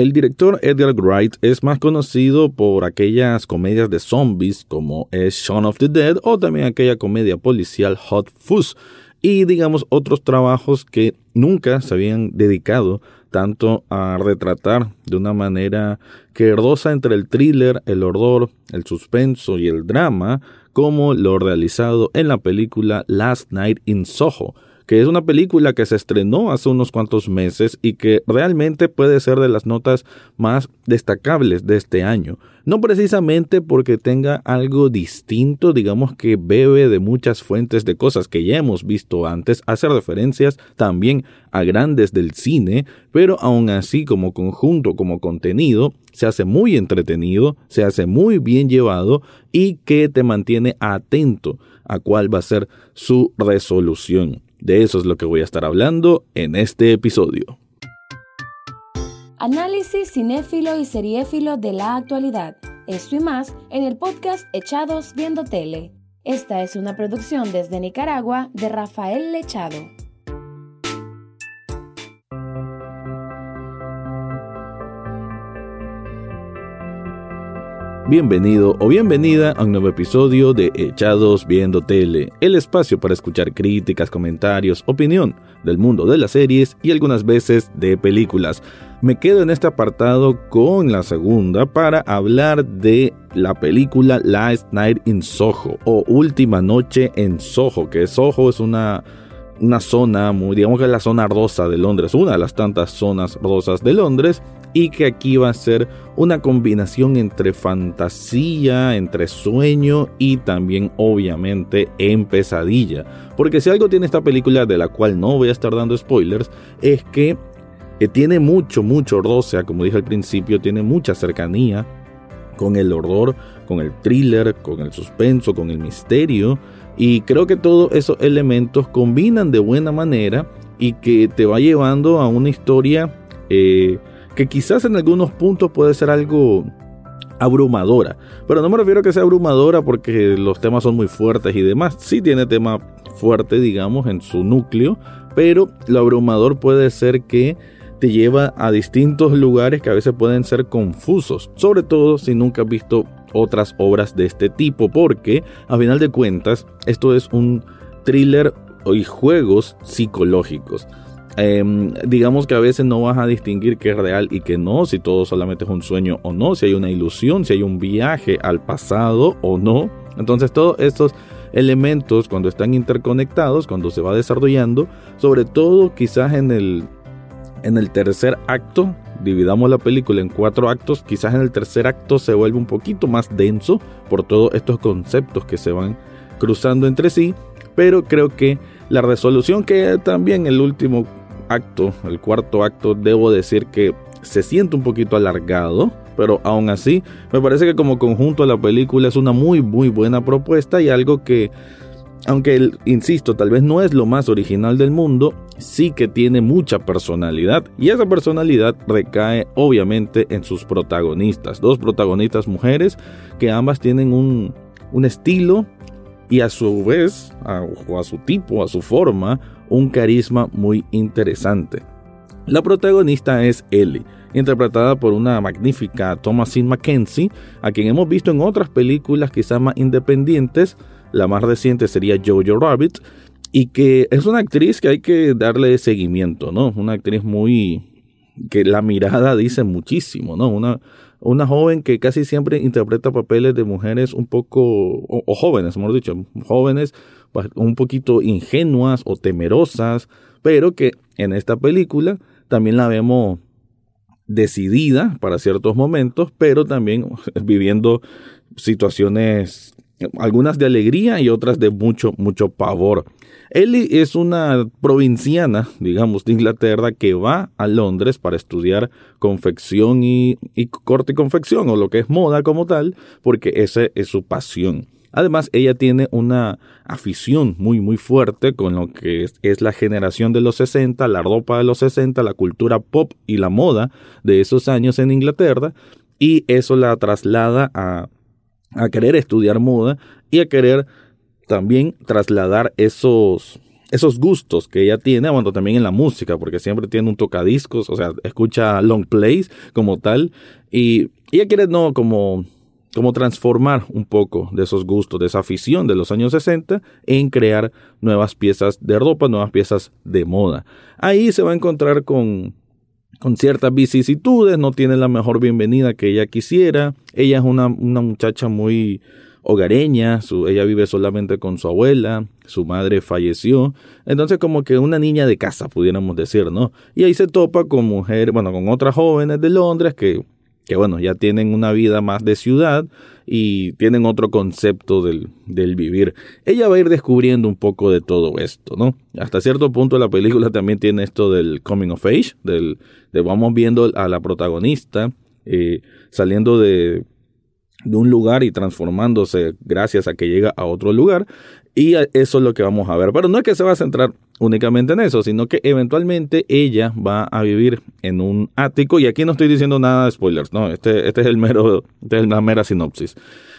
El director Edgar Wright es más conocido por aquellas comedias de zombies como es Shaun of the Dead o también aquella comedia policial Hot Fuzz y digamos otros trabajos que nunca se habían dedicado tanto a retratar de una manera que roza entre el thriller, el horror, el suspenso y el drama, como lo realizado en la película Last Night in Soho, que es una película que se estrenó hace unos cuantos meses y que realmente puede ser de las notas más destacables de este año. No precisamente porque tenga algo distinto, digamos que bebe de muchas fuentes de cosas que ya hemos visto antes, hace referencias también a grandes del cine, pero aún así como conjunto, como contenido, se hace muy entretenido, se hace muy bien llevado y que te mantiene atento a cuál va a ser su resolución. De eso es lo que voy a estar hablando en este episodio. Análisis cinéfilo y seriéfilo de la actualidad. Esto y más en el podcast Echados Viendo Tele. Esta es una producción desde Nicaragua de Rafael Lechado. Bienvenido o bienvenida a un nuevo episodio de Echados Viendo Tele, el espacio para escuchar críticas, comentarios, opinión del mundo de las series y algunas veces de películas. Me quedo en este apartado con la segunda para hablar de la película Last Night in Soho o Última Noche en Soho, que Soho es una una zona, muy, digamos que es la zona rosa de Londres, una de las tantas zonas rosas de Londres, y que aquí va a ser una combinación entre fantasía, entre sueño y también obviamente en pesadilla. Porque si algo tiene esta película de la cual no voy a estar dando spoilers, es que eh, tiene mucho, mucho roce, como dije al principio, tiene mucha cercanía con el horror, con el thriller, con el suspenso, con el misterio. Y creo que todos esos elementos combinan de buena manera y que te va llevando a una historia eh, que quizás en algunos puntos puede ser algo abrumadora. Pero no me refiero a que sea abrumadora porque los temas son muy fuertes y demás. Sí tiene tema fuerte, digamos, en su núcleo, pero lo abrumador puede ser que te lleva a distintos lugares que a veces pueden ser confusos, sobre todo si nunca has visto otras obras de este tipo, porque a final de cuentas esto es un thriller y juegos psicológicos. Em, digamos que a veces no vas a distinguir qué es real y qué no, si todo solamente es un sueño o no, si hay una ilusión, si hay un viaje al pasado o no. Entonces todos estos elementos cuando están interconectados, cuando se va desarrollando, sobre todo quizás en el, en el tercer acto, dividamos la película en cuatro actos, quizás en el tercer acto se vuelve un poquito más denso por todos estos conceptos que se van cruzando entre sí, pero creo que la resolución que también el último acto, el cuarto acto, debo decir que se siente un poquito alargado, pero aún así me parece que como conjunto la película es una muy muy buena propuesta y algo que aunque insisto, tal vez no es lo más original del mundo, sí que tiene mucha personalidad y esa personalidad recae obviamente en sus protagonistas, dos protagonistas mujeres que ambas tienen un, un estilo y a su vez, o a su tipo, a su forma, un carisma muy interesante. La protagonista es Ellie, interpretada por una magnífica Thomasine Mackenzie, a quien hemos visto en otras películas quizás más independientes. La más reciente sería Jojo Rabbit, y que es una actriz que hay que darle seguimiento, ¿no? Una actriz muy que la mirada dice muchísimo, ¿no? Una, una joven que casi siempre interpreta papeles de mujeres un poco, o, o jóvenes, hemos dicho, jóvenes un poquito ingenuas o temerosas, pero que en esta película también la vemos decidida para ciertos momentos, pero también viviendo situaciones, algunas de alegría y otras de mucho, mucho pavor. Ellie es una provinciana, digamos, de Inglaterra que va a Londres para estudiar confección y, y corte y confección, o lo que es moda como tal, porque esa es su pasión. Además, ella tiene una afición muy, muy fuerte con lo que es, la generación de los 60, la ropa de los 60, la cultura pop y la moda de esos años en Inglaterra, y eso la traslada a, a querer estudiar moda y a querer también trasladar esos, esos gustos que ella tiene, bueno, también en la música, porque siempre tiene un tocadiscos, o sea, escucha long plays como tal, y ella quiere, no, como como transformar un poco de esos gustos, de esa afición de los años 60 en crear nuevas piezas de ropa, nuevas piezas de moda. Ahí se va a encontrar con, con ciertas vicisitudes, no tiene la mejor bienvenida que ella quisiera. Ella es una, una muchacha muy hogareña, su, ella vive solamente con su abuela, su madre falleció, entonces como que una niña de casa, pudiéramos decir, ¿no? Y ahí se topa con mujeres, bueno, con otras jóvenes de Londres que que bueno, ya tienen una vida más de ciudad y tienen otro concepto del, del, vivir. Ella va a ir descubriendo un poco de todo esto, ¿no? Hasta cierto punto la película también tiene esto del coming of age, del, de vamos viendo a la protagonista eh, saliendo de, de un lugar y transformándose gracias a que llega a otro lugar. Y eso es lo que vamos a ver. Pero no es que se va a centrar únicamente en eso, sino que eventualmente ella va a vivir en un ático. Y aquí no estoy diciendo nada de spoilers, no, este, este es el mero, este es la mera sinopsis.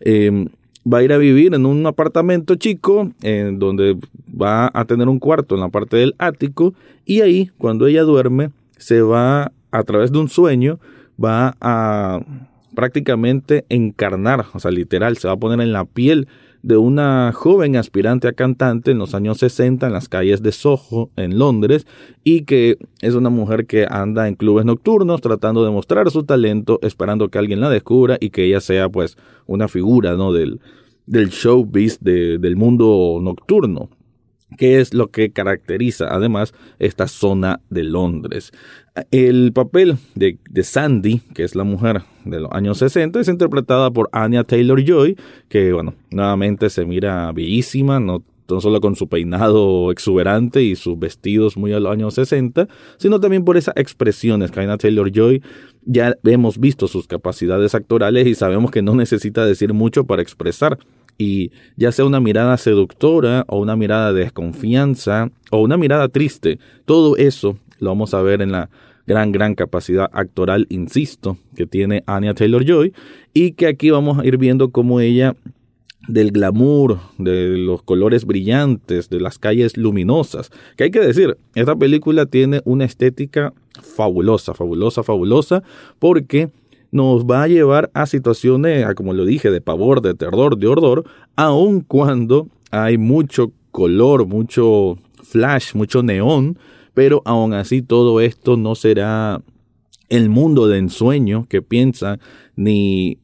Em, va a ir a vivir en un apartamento chico, en donde va a tener un cuarto en la parte del ático. Y ahí, cuando ella duerme, se va a través de un sueño, va a prácticamente encarnar, o sea, literal, se va a poner en la piel de una joven aspirante a cantante en los años 60 en las calles de Soho, en Londres, y que es una mujer que anda en clubes nocturnos tratando de mostrar su talento, esperando que alguien la descubra y que ella sea pues una figura ¿no? del, del showbiz del mundo nocturno que es lo que caracteriza además esta zona de Londres. El papel de, Sandy, que es la mujer de los años 60, es interpretada por Anya Taylor Joy, que bueno, nuevamente se mira bellísima, no, solo con su peinado exuberante y sus vestidos muy a los años 60, sino también por esas expresiones que Taylor Joy ya hemos visto sus capacidades actorales y sabemos que no necesita decir mucho para expresar y ya sea una mirada seductora o una mirada de desconfianza o una mirada triste, todo eso lo vamos a ver en la gran, gran capacidad actoral, insisto, que tiene Anya Taylor Joy y que aquí vamos a ir viendo cómo ella del glamour, de los colores brillantes, de las calles luminosas. Que hay que decir, esta película tiene una estética fabulosa, fabulosa, fabulosa, porque nos va a llevar a situaciones, como lo dije, de pavor, de terror, de horror, aun cuando hay mucho color, mucho flash, mucho neón, pero aún así todo esto no será el mundo de ensueño que piensa ni,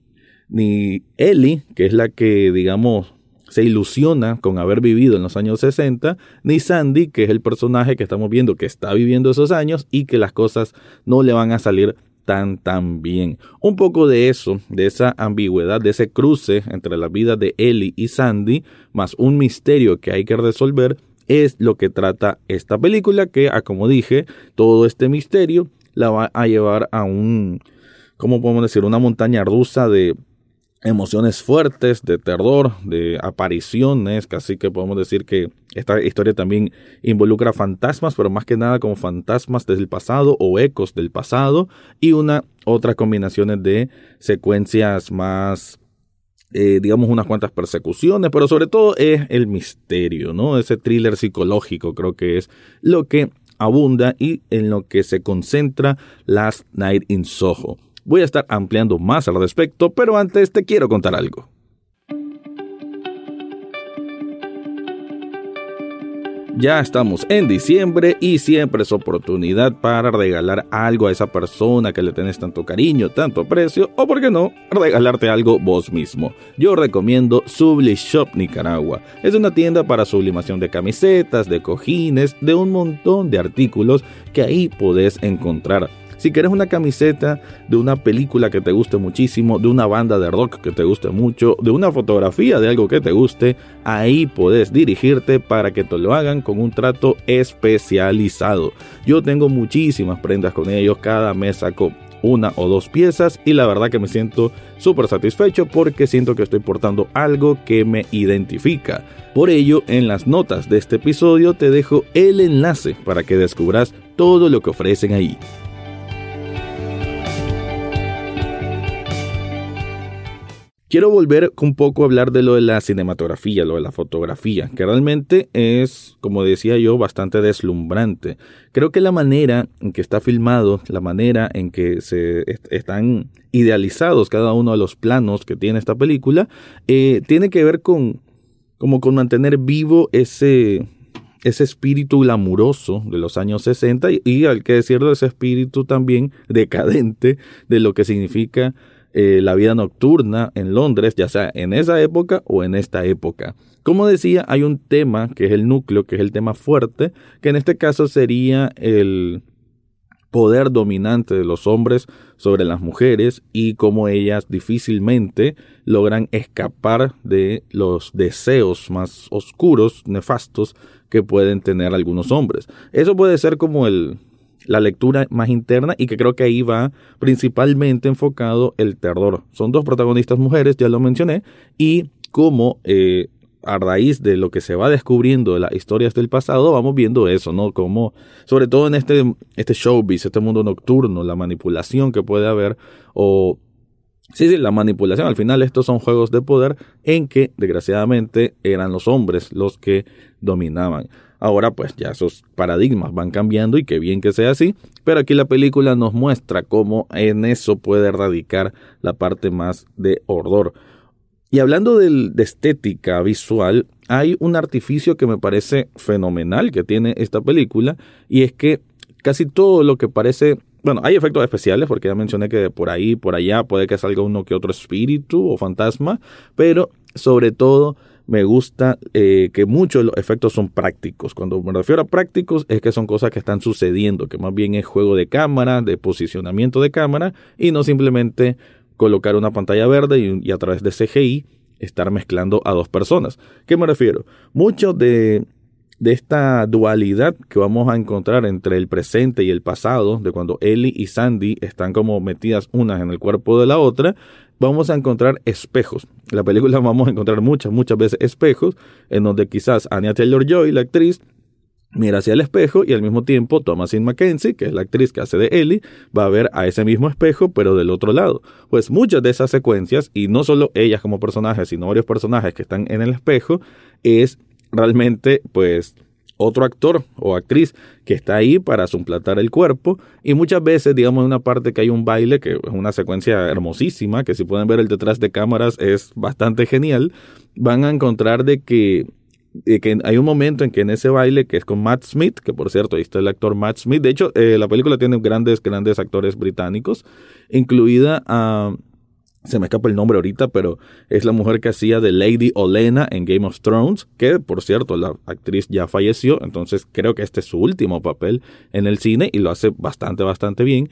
ni Ellie, que es la que, digamos, se ilusiona con haber vivido en los años 60, ni Sandy, que es el personaje que estamos viendo que está viviendo esos años y que las cosas no le van a salir tan tan bien. Un poco de eso, de esa ambigüedad, de ese cruce entre la vida de Ellie y Sandy, más un misterio que hay que resolver, es lo que trata esta película, que, ah, como dije, todo este misterio la va a llevar a un, ¿cómo podemos decir? Una montaña rusa de emociones fuertes, de terror, de apariciones, casi que podemos decir que esta historia también involucra fantasmas, pero más que nada como fantasmas del pasado o ecos del pasado y una otra combinaciones de secuencias más eh, digamos unas cuantas persecuciones, pero sobre todo es el misterio, ¿no? Ese thriller psicológico creo que es lo que abunda y en lo que se concentra Last Night in Soho. Voy a estar ampliando más al respecto, pero antes te quiero contar algo. Ya estamos en diciembre y siempre es oportunidad para regalar algo a esa persona que le tenés tanto cariño, tanto aprecio, o por qué no, regalarte algo vos mismo. Yo recomiendo Subli Shop Nicaragua. Es una tienda para sublimación de camisetas, de cojines, de un montón de artículos que ahí podés encontrar. Si quieres una camiseta de una película que te guste muchísimo, de una banda de rock que te guste mucho, de una fotografía de algo que te guste, ahí puedes dirigirte para que te lo hagan con un trato especializado. Yo tengo muchísimas prendas con ellos, cada mes saco una o dos piezas y la verdad que me siento súper satisfecho porque siento que estoy portando algo que me identifica. Por ello, en las notas de este episodio te dejo el enlace para que descubras todo lo que ofrecen ahí. Quiero volver un poco a hablar de lo de la cinematografía, lo de la fotografía, que realmente es, como decía yo, bastante deslumbrante. Creo que la manera en que está filmado, la manera en que se están idealizados cada uno de los planos que tiene esta película, eh, tiene que ver con, como con mantener vivo ese, ese espíritu glamuroso de los años 60 y, y al que decirlo, ese espíritu también decadente de lo que significa eh, la vida nocturna en Londres, ya sea en esa época o en esta época. Como decía, hay un tema que es el núcleo, que es el tema fuerte, que en este caso sería el poder dominante de los hombres sobre las mujeres y cómo ellas difícilmente logran escapar de los deseos más oscuros, nefastos que pueden tener algunos hombres. Eso puede ser como el, la lectura más interna y que creo que ahí va principalmente enfocado el terror. Son dos protagonistas mujeres, ya lo mencioné, y como eh, a raíz de lo que se va descubriendo de las historias del pasado, vamos viendo eso, ¿no? Como, sobre todo en este, este showbiz, este mundo nocturno, la manipulación que puede haber, o Sí, sí, la manipulación. Al final estos son juegos de poder en que desgraciadamente eran los hombres los que dominaban. Ahora pues ya esos paradigmas van cambiando y qué bien que sea así, pero aquí la película nos muestra cómo en eso puede radicar la parte más de horror. Y hablando de, estética visual, hay un artificio que me parece fenomenal que tiene esta película y es que casi todo lo que parece bueno, hay efectos especiales porque ya mencioné que por ahí, por allá puede que salga uno que otro espíritu o fantasma, pero sobre todo me gusta eh, que muchos de los efectos son prácticos. Cuando me refiero a prácticos es que son cosas que están sucediendo, que más bien es juego de cámara, de posicionamiento de cámara y no simplemente colocar una pantalla verde y, a través de CGI estar mezclando a dos personas. ¿Qué me refiero? Mucho de, de esta dualidad que vamos a encontrar entre el presente y el pasado, de cuando Ellie y Sandy están como metidas unas en el cuerpo de la otra, vamos a encontrar espejos. En la película vamos a encontrar muchas, muchas veces espejos en donde quizás Anya Taylor-Joy, la actriz, mira hacia el espejo y al mismo tiempo Thomasin Mackenzie, que es la actriz que hace de Ellie, va a ver a ese mismo espejo pero del otro lado. Pues muchas de esas secuencias, y no solo ellas como personajes, sino varios personajes que están en el espejo, es realmente pues otro actor o actriz que está ahí para suplantar el cuerpo. Y muchas veces digamos en una parte que hay un baile que es una secuencia hermosísima que si pueden ver el detrás de cámaras es bastante genial van a encontrar de que, que hay un momento en que en ese baile que es con Matt Smith que por cierto ahí está el actor Matt Smith. De hecho eh, la película tiene grandes grandes actores británicos incluida a se me escapa el nombre ahorita, pero es la mujer que hacía de Lady Olena en Game of Thrones, que por cierto la actriz ya falleció, entonces creo que este es su último papel en el cine y lo hace bastante, bastante bien.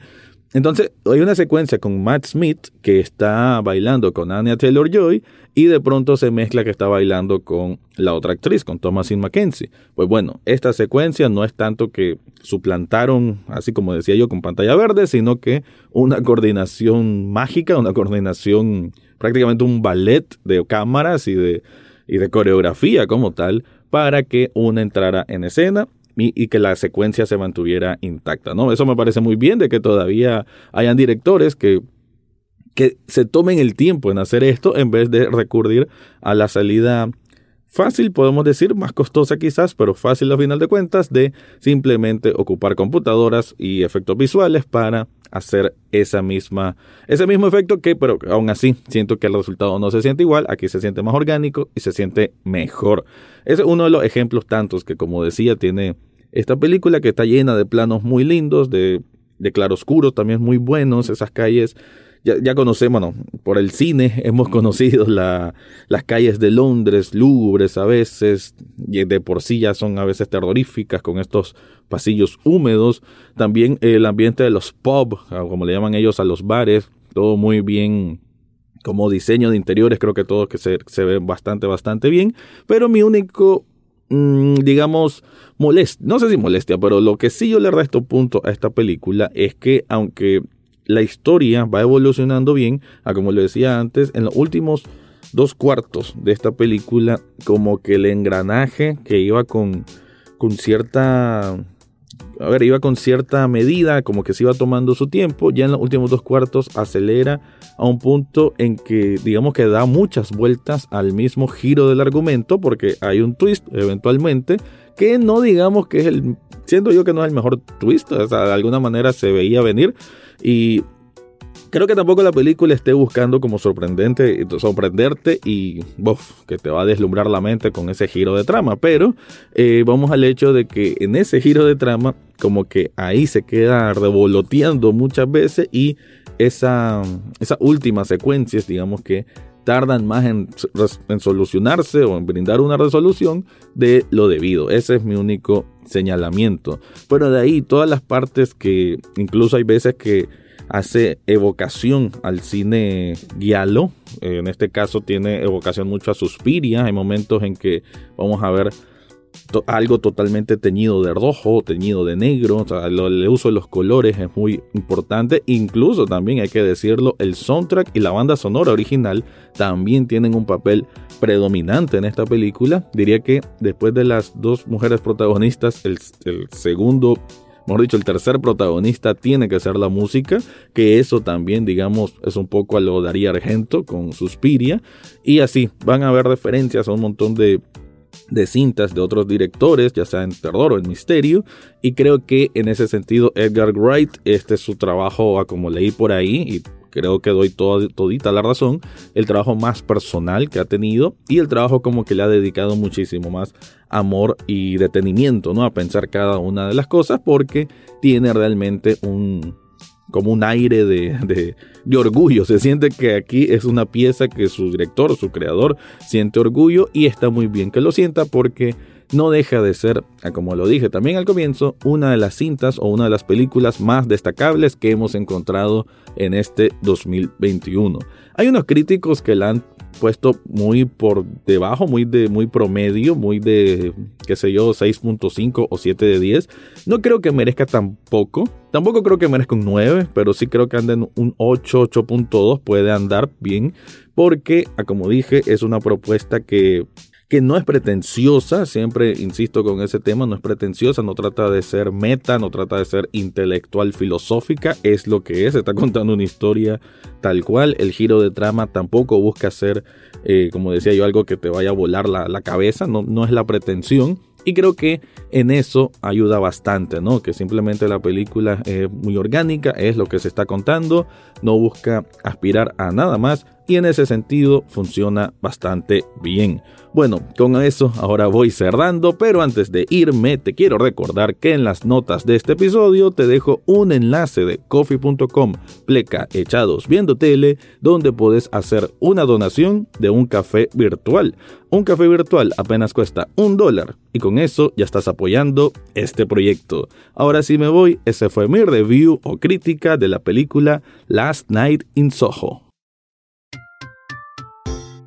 Entonces, hay una secuencia con Matt Smith que está bailando con Anya Taylor Joy y de pronto se mezcla que está bailando con la otra actriz, con Thomasin Mackenzie. Pues bueno, esta secuencia no es tanto que suplantaron, así como decía yo, con pantalla verde, sino que una coordinación mágica, una coordinación, prácticamente un ballet de cámaras y de, y de coreografía como tal, para que una entrara en escena y, que la secuencia se mantuviera intacta, ¿no? Eso me parece muy bien de que todavía hayan directores que que se tomen el tiempo en hacer esto en vez de recurrir a la salida fácil, podemos decir, más costosa quizás, pero fácil a final de cuentas, de simplemente ocupar computadoras y efectos visuales para hacer esa misma, ese mismo efecto que, pero aún así, siento que el resultado no se siente igual, aquí se siente más orgánico y se siente mejor. es uno de los ejemplos tantos que, como decía, tiene esta película que está llena de planos muy lindos, de, de claroscuros también muy buenos, esas calles. Ya, ya conocemos, bueno, por el cine hemos conocido la, las calles de Londres, lúgubres a veces, y de por sí ya son a veces terroríficas con estos pasillos húmedos. También el ambiente de los pubs, como le llaman ellos a los bares, todo muy bien como diseño de interiores, creo que todo que se, se ve bastante, bastante bien. Pero mi único Mm, digamos, molestia, no sé si molestia, pero lo que sí yo le resto punto a esta película es que aunque la historia va evolucionando bien, a como le decía antes, en los últimos dos cuartos de esta película, como que el engranaje que iba con, con cierta a ver, iba con cierta medida, como que se iba tomando su tiempo, ya en los últimos dos cuartos acelera a un punto en que digamos que da muchas vueltas al mismo giro del argumento, porque hay un twist eventualmente que no digamos que es el, siento yo que no es el mejor twist, de alguna manera se veía venir y Creo que tampoco la película esté buscando como sorprendente, sorprenderte y que te va a deslumbrar la mente con ese giro de trama. Pero eh, vamos al hecho de que en ese giro de trama, como que ahí se queda revoloteando muchas veces y esa, esas últimas secuencias, digamos que tardan más en, solucionarse o en brindar una resolución de lo debido. Ese es mi único señalamiento. Pero de ahí todas las partes que incluso hay veces que hace evocación al cine giallo. en este caso tiene evocación mucho a Suspiria. Hay momentos en que vamos a ver algo totalmente teñido de rojo, teñido de negro. el uso de los colores es muy importante. Incluso también hay que decirlo, el soundtrack y la banda sonora original también tienen un papel predominante en esta película. Diría que después de las dos mujeres protagonistas, el, el segundo mejor dicho, el tercer protagonista tiene que ser la música, que eso también, digamos, es un poco a lo Darío Argento con Suspiria, y así van a haber referencias a un montón de de cintas de otros directores, ya sea en terror o en misterio, y creo que en ese sentido Edgar Wright, este es su trabajo, como leí por ahí, y creo que doy todita la razón, el trabajo más personal que ha tenido y el trabajo como que le ha dedicado muchísimo más amor y detenimiento, ¿no? A pensar cada una de las cosas porque tiene realmente un como un aire de, de, orgullo. Se siente que aquí es una pieza que su director, su creador, siente orgullo y está muy bien que lo sienta porque no deja de ser, como lo dije también al comienzo, una de las cintas o una de las películas más destacables que hemos encontrado en este 2021. Hay unos críticos que la han puesto muy por debajo, muy de muy promedio, muy de qué sé yo, 6.5 o 7 de 10. No creo que merezca tampoco. Tampoco creo que merezca un 9, pero sí creo que anda en un 8, 8.2 puede andar bien porque, como dije, es una propuesta que que no es pretenciosa, siempre insisto con ese tema, no es pretenciosa, no trata de ser meta, no trata de ser intelectual filosófica, es lo que es, está contando una historia tal cual, el giro de trama tampoco busca ser, eh, como decía yo, algo que te vaya a volar la, la cabeza, no, no es la pretensión, y creo que en eso ayuda bastante, ¿no? Que simplemente la película es muy orgánica, es lo que se está contando, no busca aspirar a nada más y en ese sentido funciona bastante bien. Bueno, con eso ahora voy cerrando, pero antes de irme te quiero recordar que en las notas de este episodio te dejo un enlace de coffee.com pleca echados viendo tele donde puedes hacer una donación de un café virtual. Un café virtual apenas cuesta un dólar y con eso ya estás apoyando este proyecto. Ahora sí me voy, ese fue mi review o crítica de la película Last Night in Soho.